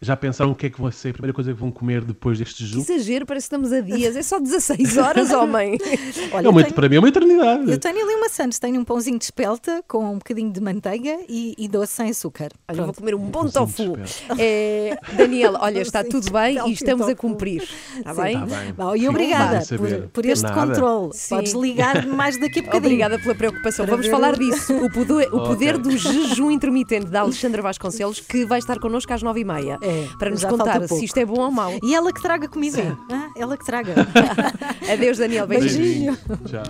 já pensaram o que é que vai ser a primeira coisa que vão comer depois deste Que jejum? exagero, parece que estamos a dias. É só 16 [LAUGHS] horas, homem. [LAUGHS] Olha, É uma, tenho- Para mim é uma eternidade. Eu tenho ali uma Santos, tenho um pãozinho de espelta com um bocadinho de manteiga e, e doce sem açúcar. Olha, vou comer um bom Pãozinho tofu. [LAUGHS] É, Daniel, olha, está tudo bem e estamos a cumprir. Está Sim. bem? Tá bem. Bom, e obrigada por, por este Nada. controle. Sim. Podes ligar mais daqui a bocadinho. Obrigada pela preocupação. Para Vamos ver falar disso. O poder, o poder do jejum intermitente da Alexandra Vasconcelos, que vai estar connosco às nove e meia É, para nos contar se isto é bom ou mau. E ela que traga comida. Ah, ela que traga. [LAUGHS] Adeus, Daniel. Beijinho. Beijinho. Já.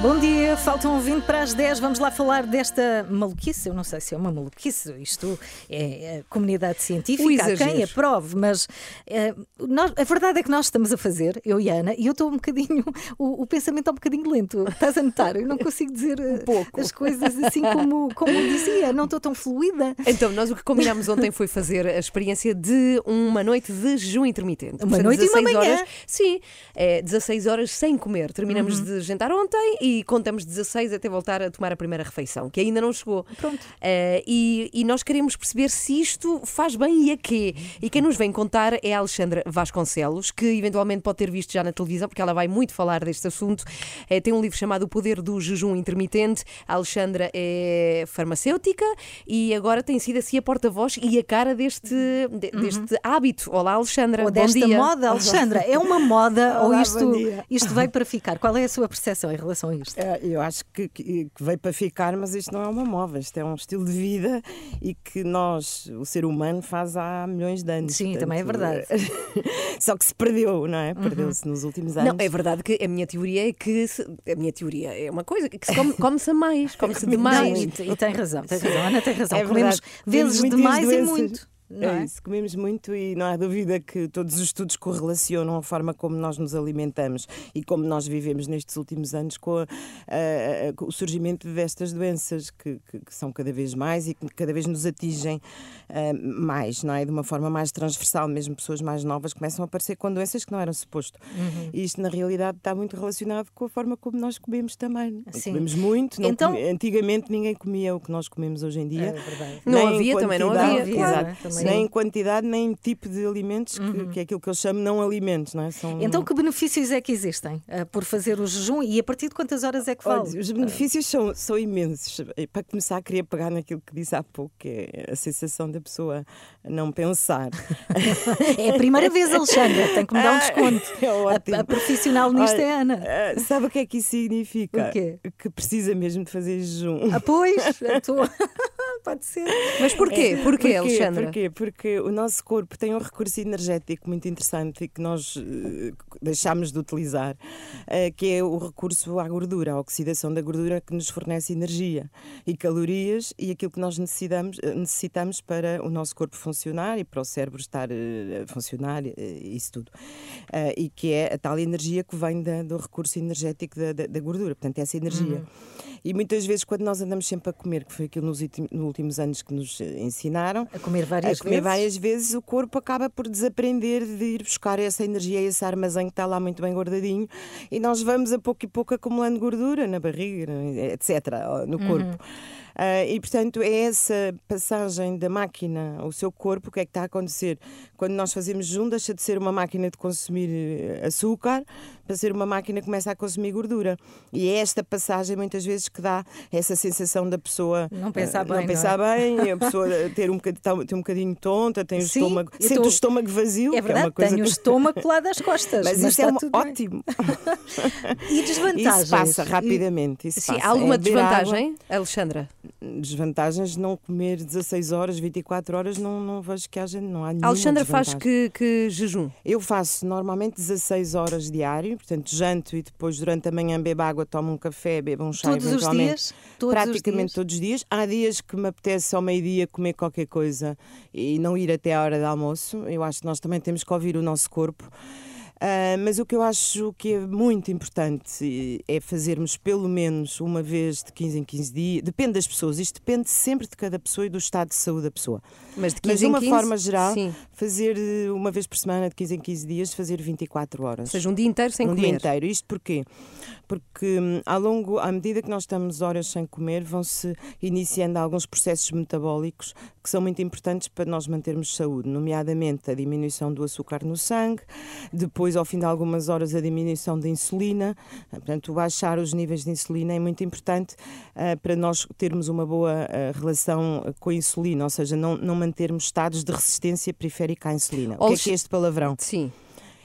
Bom dia, faltam 20 para as 10. Vamos lá falar desta maluquice. Eu não sei se é uma maluquice, isto é, é comunidade científica, há quem aprove, mas é, nós- a verdade é que nós estamos a fazer, eu e a Ana, e eu estou um bocadinho, o, o pensamento é um bocadinho lento. Estás a notar? Eu não consigo dizer eh, pouco. as coisas assim como, como eu dizia, não estou tão fluida. Então, nós o que combinámos ontem foi fazer a experiência de uma noite de jejum intermitente. Uma noite e uma 16 manhã. Horas, sim, é 16 horas sem comer. Terminamos Uhum. de jantar ontem e contamos 16 até voltar a tomar a primeira refeição, que ainda não chegou. Pronto. Eh, e, e nós queremos perceber se isto faz bem e a quê. E quem nos vem contar é a Alexandra Vasconcelos, que eventualmente pode ter visto já na televisão, porque ela vai muito falar deste assunto. Eh, tem um livro chamado O Poder do Jejum Intermitente. A Alexandra é farmacêutica e agora tem sido assim a porta-voz e a cara deste, de- deste hábito. Olá, Alexandra. Ou Bom desta dia. moda, Alexandra, é uma moda [LAUGHS] ou Olá, isto, bom dia. isto veio para ficar? Qual é a sua percepção em relação a isto? É, Eu acho que, que- que veio para ficar, mas isto não é uma moda, isto é um estilo de vida e que nós, o ser humano, faz há milhões de anos. Sim, também é verdade. [LAUGHS] Só que se perdeu, não é? Perdeu-se nos últimos anos. Não, é verdade que a minha teoria é que se- a minha teoria é uma coisa que se come- come-se a mais, come-se [LAUGHS] Não, demais. e, e tem razão, tem razão, Ana tem razão. É Comemos verdade. vezes Temos demais e muito. Não é é? isso, comemos muito e não há dúvida que todos os estudos correlacionam a forma como nós nos alimentamos e como nós vivemos nestes últimos anos com, a- a- a- com o surgimento destas doenças que, que- que são cada vez mais e que cada vez nos atingem ah, mais, não é? De uma forma mais transversal, mesmo pessoas mais novas começam a aparecer com doenças que não eram suposto. Uhum. E isto, na realidade, está muito relacionado com a forma como nós comemos também. Sim. Comemos muito, Então- comi- antigamente ninguém comia o que nós comemos hoje em dia. É. Não havia, também não havia, claro. Também nem em quantidade, nem em tipo de alimentos, que, que é aquilo que eu chamo não alimentos, não é? São... Então, que benefícios é que existem ah, por fazer o jejum e a partir de quantas horas é que Olha, fala? os benefícios são, são imensos. E Para começar, queria pegar naquilo que disse há pouco, que é a sensação da pessoa não pensar. [LAUGHS] É a primeira vez, Alexandra, tem que me dar um Ah, desconto. [LAUGHS] é. A, a profissional nisto Olha, é Ana. ah, Sabe o que é que isso significa? Que precisa mesmo de fazer jejum. Ah, pois, [LAUGHS] a pode ser. Mas porquê? Porquê, Porquê? Alexandra? Porquê? Porque o nosso corpo tem um recurso energético muito interessante e que nós eh, deixámos de utilizar, eh, que é o recurso à gordura, a oxidação da gordura que nos fornece energia e calorias e aquilo que nós necessitamos, eh, necessitamos para o nosso corpo funcionar e para o cérebro estar eh, a funcionar, isso tudo. E que é a tal energia que vem da- do recurso energético da, da- da gordura, portanto, essa energia. E muitas vezes, quando nós andamos sempre a comer, que foi aquilo nos, nos últimos anos que nos ensinaram, A comer várias a comer vezes. várias vezes, o corpo acaba por desaprender de ir buscar essa energia, esse armazém que está lá muito bem guardadinho, e nós vamos a pouco e pouco acumulando gordura na barriga, etc., no corpo. Ah, e portanto é essa passagem da máquina ao seu corpo, o que é que está a acontecer? Quando nós fazemos jejum, deixa de ser uma máquina de consumir eh, açúcar para ser uma máquina que começa a consumir gordura. E é esta passagem muitas vezes que dá essa sensação da pessoa Não pensar ah, bem, não não pensar é? bem, a pessoa ter um bocadinho, ter um bocadinho tonta, tem o Sim, estômago, sente tô- o estômago vazio. É que verdade, coisa tenho o estômago colado às costas. Mas, mas isso é uma- ótimo. [LAUGHS] E desvantagens? Isso passa rapidamente. Isso Sim, passa. há alguma É beber água. desvantagem, Alexandra? Desvantagens, não comer 16 horas, 24 horas, não, não vejo que haja, não há nenhuma A Alexandra faz que, que jejum? Eu faço normalmente 16 horas diário, portanto janto e depois durante a manhã bebo água, tomo um café, bebo um chá Todos os eventualmente. dias? Todos os praticamente dias? todos os dias. Há dias que me apetece ao meio-dia comer qualquer coisa e não ir até à hora de almoço. Eu acho que nós também temos que ouvir o nosso corpo. Ah, mas o que eu acho que é muito importante é fazermos pelo menos uma vez de 15 em 15 dias. Depende das pessoas, isto depende sempre de cada pessoa e do estado de saúde da pessoa. Mas de Mas 15 de uma 15? forma geral, Sim. fazer eh, uma vez por semana, de 15 em 15 dias, fazer 24 horas. Ou seja, um dia inteiro sem um comer. dia inteiro. Isto porquê? Porque hum, ao longo, à medida que nós estamos horas sem comer, vão-se iniciando alguns processos metabólicos que são muito importantes para nós mantermos saúde, nomeadamente a diminuição do açúcar no sangue, depois, ao fim de algumas horas, a diminuição da insulina. Portanto, baixar os níveis de insulina é muito importante ah, para nós termos uma boa ah, relação com a insulina, ou seja, não, não mantermos estados de resistência periférica à insulina. O que é que é este palavrão? Sim.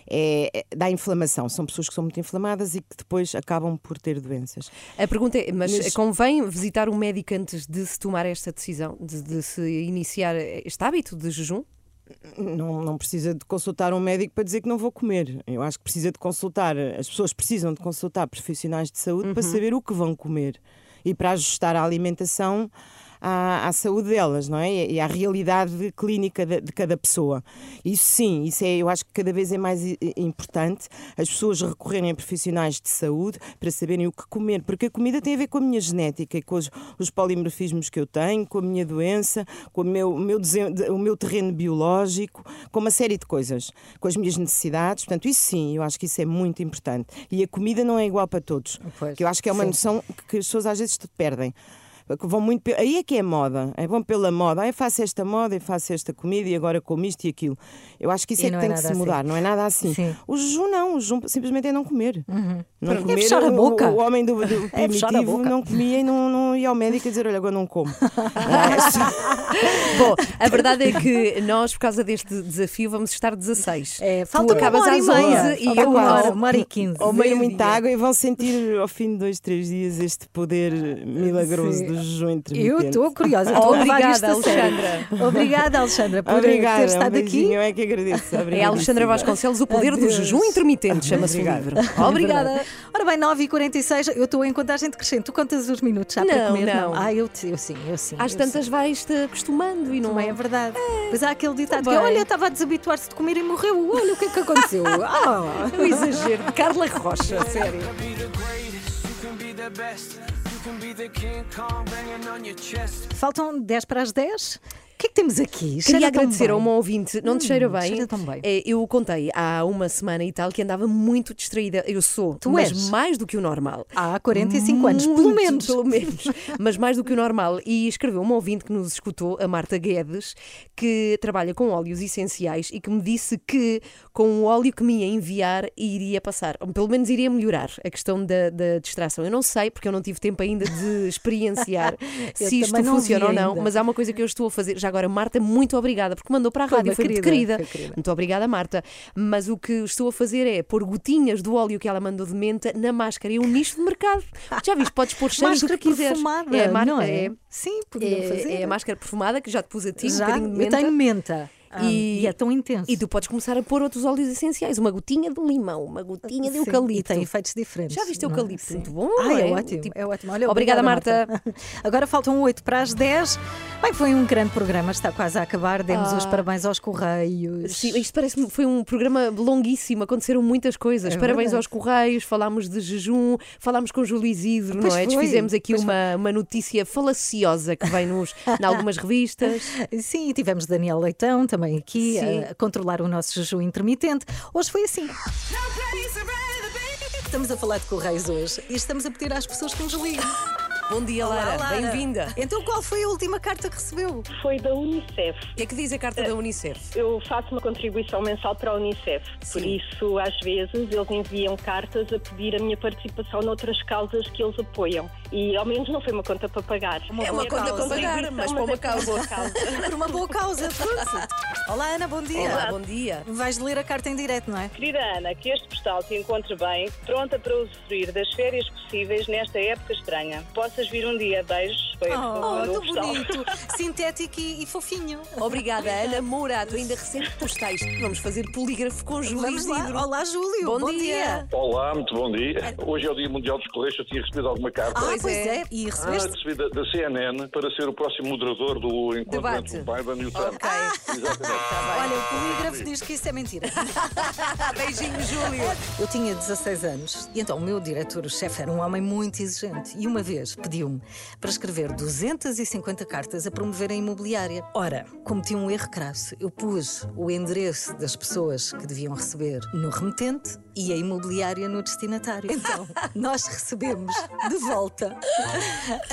É, é- dá inflamação. São pessoas que são muito inflamadas e que depois acabam por ter doenças. A pergunta é, mas, Mas- convém visitar um médico antes de se tomar esta decisão, de, de se iniciar este hábito de jejum? Não, não precisa de consultar um médico para dizer que não vou comer. Eu acho que precisa de consultar, as pessoas precisam de consultar profissionais de saúde para saber o que vão comer e para ajustar a alimentação à, à saúde delas, não é? E à realidade clínica de, de cada pessoa. Isso sim, isso é, eu acho que cada vez é mais importante as pessoas recorrerem a profissionais de saúde para saberem o que comer, porque a comida tem a ver com a minha genética e com os, os polimorfismos que eu tenho, com a minha doença, com o meu, o meu, o meu terreno biológico, com uma série de coisas, com as minhas necessidades. Portanto, isso sim, eu acho que isso é muito importante. E a comida não é igual para todos. que eu acho que é uma sim. noção que as pessoas às vezes perdem. Que Vão muito Aí é que é moda, é bom pela moda. Ah, eu faço esta moda, eu faço esta comida e agora como isto e aquilo. Eu acho que isso E é que é tem que se assim. mudar, não é nada assim. Sim. O jejum não, o jejum simplesmente é não comer. Não Pronto. comer É fechar a o- boca. O, homem do, do [LAUGHS] É primitivo boca. não comia e não, não ia ao médico a dizer: Olha, agora não como. [LAUGHS] Bom, a verdade é que nós, por causa deste desafio, vamos estar 16. É, tu falta uma acabas às meia. 11 e eu uma hora, e quinze. Ou meio muita água e vão sentir ao fim de dois, três dias este poder milagroso Sim. Do jejum intermitente. Eu estou curiosa. estou Obrigada. Alexandra. Obrigada, Alexandra, por Obrigada, ter um estado beijinho, aqui. Eu é que agradeço. É. Alexandra Vasconcelos, o poder do Adeus. jejum intermitente, chama-se o Obrigada. livro. Obrigada. Ora bem, 9h46, eu estou em contagem decrescente. Tu contas os minutos já para Não, comer? não. Ah, eu, eu sim, eu sim. Às eu tantas sim. vais-te acostumando e não Também é verdade. Pois há aquele ditado que bem. olha, estava a desabituar-se de comer e morreu. Olha o que é que aconteceu. [LAUGHS] Ah. É um exagero. Carla Rocha, sério. Faltam 10 para as 10. O que é que temos aqui? Queria Cheira tão agradecer a uma ouvinte, não te cheira Hum, bem? cheira tão bem. É, eu contei há uma semana e tal que andava muito distraída. Eu sou, Tu mas és? mais do que o normal. Há 45 anos, pelo Muito, menos. Pelo menos. [LAUGHS] Mas mais do que o normal. E escreveu uma ouvinte que nos escutou, a Marta Guedes, que trabalha com óleos essenciais e que me disse que com o óleo que me ia enviar iria passar, ou pelo menos iria melhorar a questão da, da distração. Eu não sei, porque eu não tive tempo ainda de [LAUGHS] experienciar se isto funciona ou não, ainda. mas há uma coisa que eu estou a fazer. Já agora, Marta, muito obrigada, porque mandou para a Foi rádio, foi muito querida, querida. foi querida. Muito obrigada, Marta. Mas o que estou a fazer é pôr gotinhas do óleo que ela mandou de menta na máscara. É um nicho de mercado. [LAUGHS] Já viste? Podes pôr cheiros do Máscara que quiseres. perfumada, é a mar- não é? é- Sim, podiam é- fazer. é a máscara perfumada que já te pus a ti, um Já, bocadinho de eu menta. tenho menta. Ah, E- e é tão intenso. E tu podes começar a pôr outros óleos essenciais. Uma gotinha de limão, uma gotinha de Sim, eucalipto. E tem efeitos diferentes. Já viste é? eucalipto? Muito bom. Ah, é, é? ótimo, Tipo- é ótimo. Olha, Obrigada, Marta. [LAUGHS] Agora faltam 8 para as 10. Bem, foi um grande programa, está quase a acabar. Demos Ah. os parabéns aos Correios. Sim, isto parece foi um programa longuíssimo, aconteceram muitas coisas. É Parabéns verdade. aos Correios, falámos de jejum, falámos com Júlio Isidro, Pois não é? foi, Desfizemos aqui pois uma, uma notícia falaciosa que vem nos, em algumas revistas. [LAUGHS] Sim, e tivemos Daniel Leitão também aqui Sim. a, a controlar o nosso jejum intermitente. Hoje foi assim. Estamos a falar de Correios hoje e estamos a pedir às pessoas que nos liguem. Bom dia, Olá, Lara. Lara. Bem-vinda. Então, qual foi a última carta que recebeu? Foi da Unicef. O que é que diz a carta da Unicef? Eu faço uma contribuição mensal para a Unicef. Por Sim. isso, às vezes, eles enviam cartas a pedir a minha participação noutras causas que eles apoiam. E ao menos não foi uma conta para pagar. É uma conta para pagar, mas para uma é causa. [LAUGHS] boa causa. Por uma boa causa. pronto. Olá, Ana, bom dia. Olá, bom dia. Vais ler a carta em direto, não é? Querida Ana, que este postal te encontre bem, pronta para usufruir das férias possíveis nesta época estranha. Possas vir um dia. Beijos. Foi Oh, o tão bonito, [LAUGHS] sintético e, e fofinho. Obrigada, Ana Mourato. Ainda recente postais. Vamos fazer polígrafo com Júlio Vamos lá. Olá, Júlio. Bom, bom dia. Olá, muito bom dia. Hoje é o Dia Mundial dos Correios. Eu tinha recebido alguma carta. Ah, Pois é. é. E Ah, recebeste? recebi da, da CNN para ser o próximo moderador do encontro Debate. entre o Biden e o Trump. Ok. [LAUGHS] Exatamente. Olha, o polígrafo diz que isso é mentira. [LAUGHS] Beijinho, Júlio. Eu tinha 16 anos e então o meu diretor-chefe era um homem muito exigente e uma vez pediu-me para escrever 250 cartas a promover a imobiliária. Ora, cometi um erro crasso. Eu pus o endereço das pessoas que deviam receber no remetente e a imobiliária no destinatário. Então, [LAUGHS] nós recebemos de volta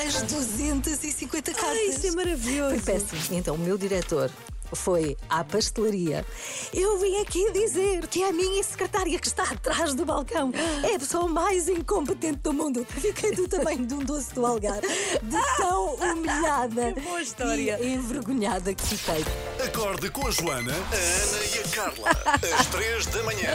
as 250 cartas. Ai, isso é maravilhoso. Foi péssimo. Então, o meu diretor foi à pastelaria. Eu vim aqui dizer que é a minha secretária que está atrás do balcão é a pessoa mais incompetente do mundo. Fiquei do tamanho de um doce do algar, de tão [LAUGHS] humilhada Que boa história. e envergonhada que fiquei. Acorde com a Joana, a Ana e a Carla. [LAUGHS] Às três da manhã.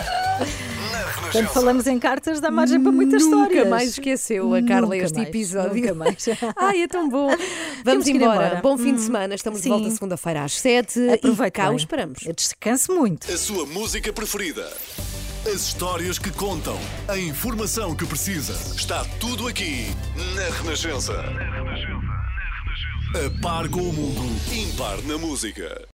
Na Quando Renascença. falamos em cartas, dá margem para muitas Nunca histórias. mais esqueceu a Carla Nunca este mais, episódio. Nunca mais. [LAUGHS] Ai, é tão bom. Vamos embora. embora. Bom fim de Hum, semana. Estamos de sim. volta segunda-feira às sete. Aproveite e cá o esperamos. Eu descanso muito. A sua música preferida. As histórias que contam. A informação que precisa. Está tudo aqui na Renascença. A par com o mundo, impar na música.